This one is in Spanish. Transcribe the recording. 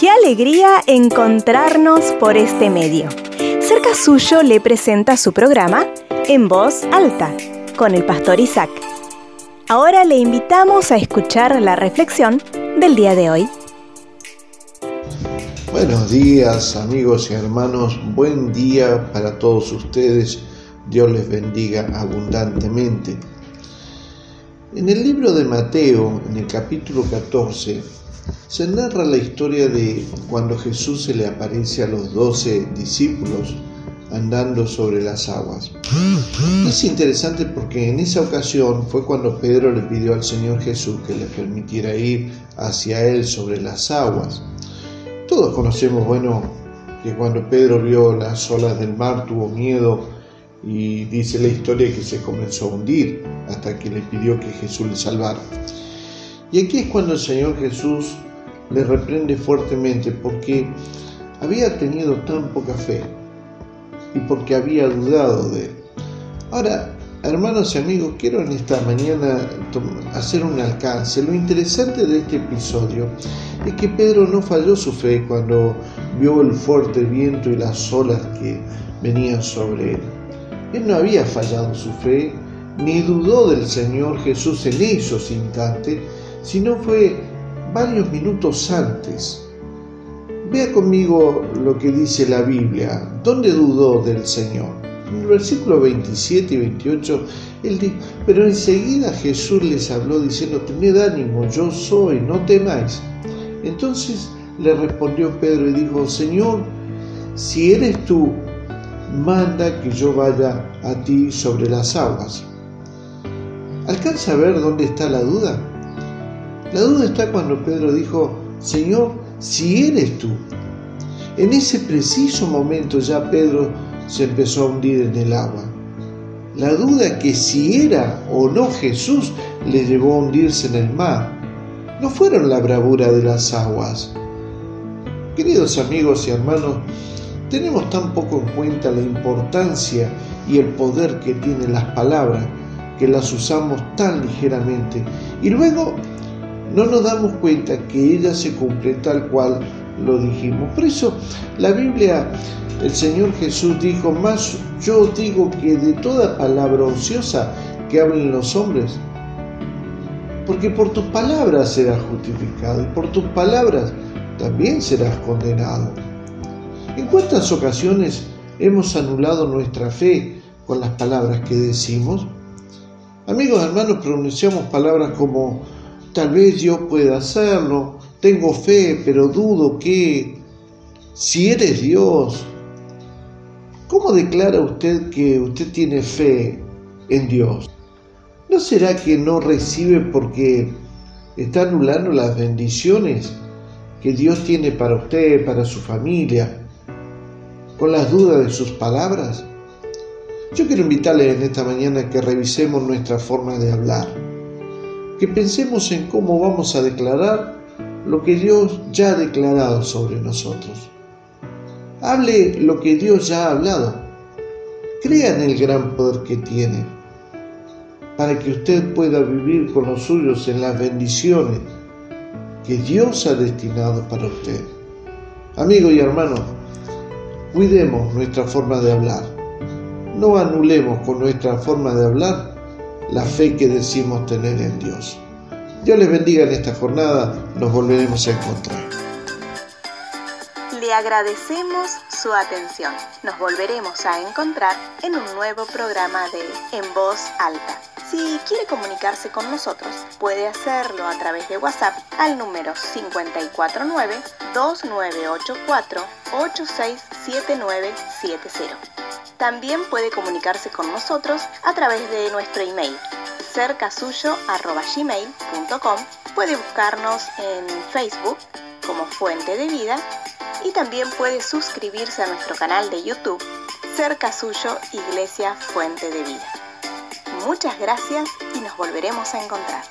Qué alegría encontrarnos por este medio. Cerca suyo le presenta su programa En voz alta con el pastor Isaac. Ahora le invitamos a escuchar la reflexión del día de hoy. Buenos días amigos y hermanos, buen día para todos ustedes, Dios les bendiga abundantemente. En el libro de Mateo, en el capítulo 14, se narra la historia de cuando Jesús se le aparece a los doce discípulos andando sobre las aguas. Es interesante porque en esa ocasión fue cuando Pedro le pidió al Señor Jesús que le permitiera ir hacia él sobre las aguas. Todos conocemos, bueno, que cuando Pedro vio las olas del mar tuvo miedo y dice la historia que se comenzó a hundir hasta que le pidió que Jesús le salvara. Y aquí es cuando el Señor Jesús le reprende fuertemente porque había tenido tan poca fe y porque había dudado de él. Ahora, hermanos y amigos, quiero en esta mañana hacer un alcance. Lo interesante de este episodio es que Pedro no falló su fe cuando vio el fuerte viento y las olas que venían sobre él. Él no había fallado su fe, ni dudó del Señor Jesús en esos instantes, sino fue varios minutos antes. Vea conmigo lo que dice la Biblia. ¿Dónde dudó del Señor? En el versículo 27 y 28, él dice, pero enseguida Jesús les habló diciendo, tened ánimo, yo soy, no temáis. Entonces le respondió Pedro y dijo, Señor, si eres tú, manda que yo vaya a ti sobre las aguas. ¿Alcanza a ver dónde está la duda? La duda está cuando Pedro dijo, Señor, si eres tú. En ese preciso momento ya Pedro se empezó a hundir en el agua. La duda que si era o no Jesús le llevó a hundirse en el mar. No fueron la bravura de las aguas. Queridos amigos y hermanos, tenemos tan poco en cuenta la importancia y el poder que tienen las palabras que las usamos tan ligeramente. Y luego no nos damos cuenta que ella se cumple tal cual lo dijimos. Por eso la Biblia, el Señor Jesús dijo, más yo digo que de toda palabra ociosa que hablen los hombres, porque por tus palabras serás justificado y por tus palabras también serás condenado. ¿En cuántas ocasiones hemos anulado nuestra fe con las palabras que decimos? Amigos, hermanos, pronunciamos palabras como Tal vez yo pueda hacerlo. Tengo fe, pero dudo que si eres Dios, ¿cómo declara usted que usted tiene fe en Dios? ¿No será que no recibe porque está anulando las bendiciones que Dios tiene para usted, para su familia, con las dudas de sus palabras? Yo quiero invitarle en esta mañana que revisemos nuestra forma de hablar que pensemos en cómo vamos a declarar lo que Dios ya ha declarado sobre nosotros. Hable lo que Dios ya ha hablado. Crea en el gran poder que tiene para que usted pueda vivir con los suyos en las bendiciones que Dios ha destinado para usted. Amigo y hermano, cuidemos nuestra forma de hablar. No anulemos con nuestra forma de hablar la fe que decimos tener en Dios. Dios les bendiga en esta jornada, nos volveremos a encontrar. Le agradecemos su atención. Nos volveremos a encontrar en un nuevo programa de En Voz Alta. Si quiere comunicarse con nosotros, puede hacerlo a través de WhatsApp al número 549-2984-867970. También puede comunicarse con nosotros a través de nuestro email cercasuyo.gmail.com Puede buscarnos en Facebook como Fuente de Vida y también puede suscribirse a nuestro canal de YouTube Cerca Suyo Iglesia Fuente de Vida. Muchas gracias y nos volveremos a encontrar.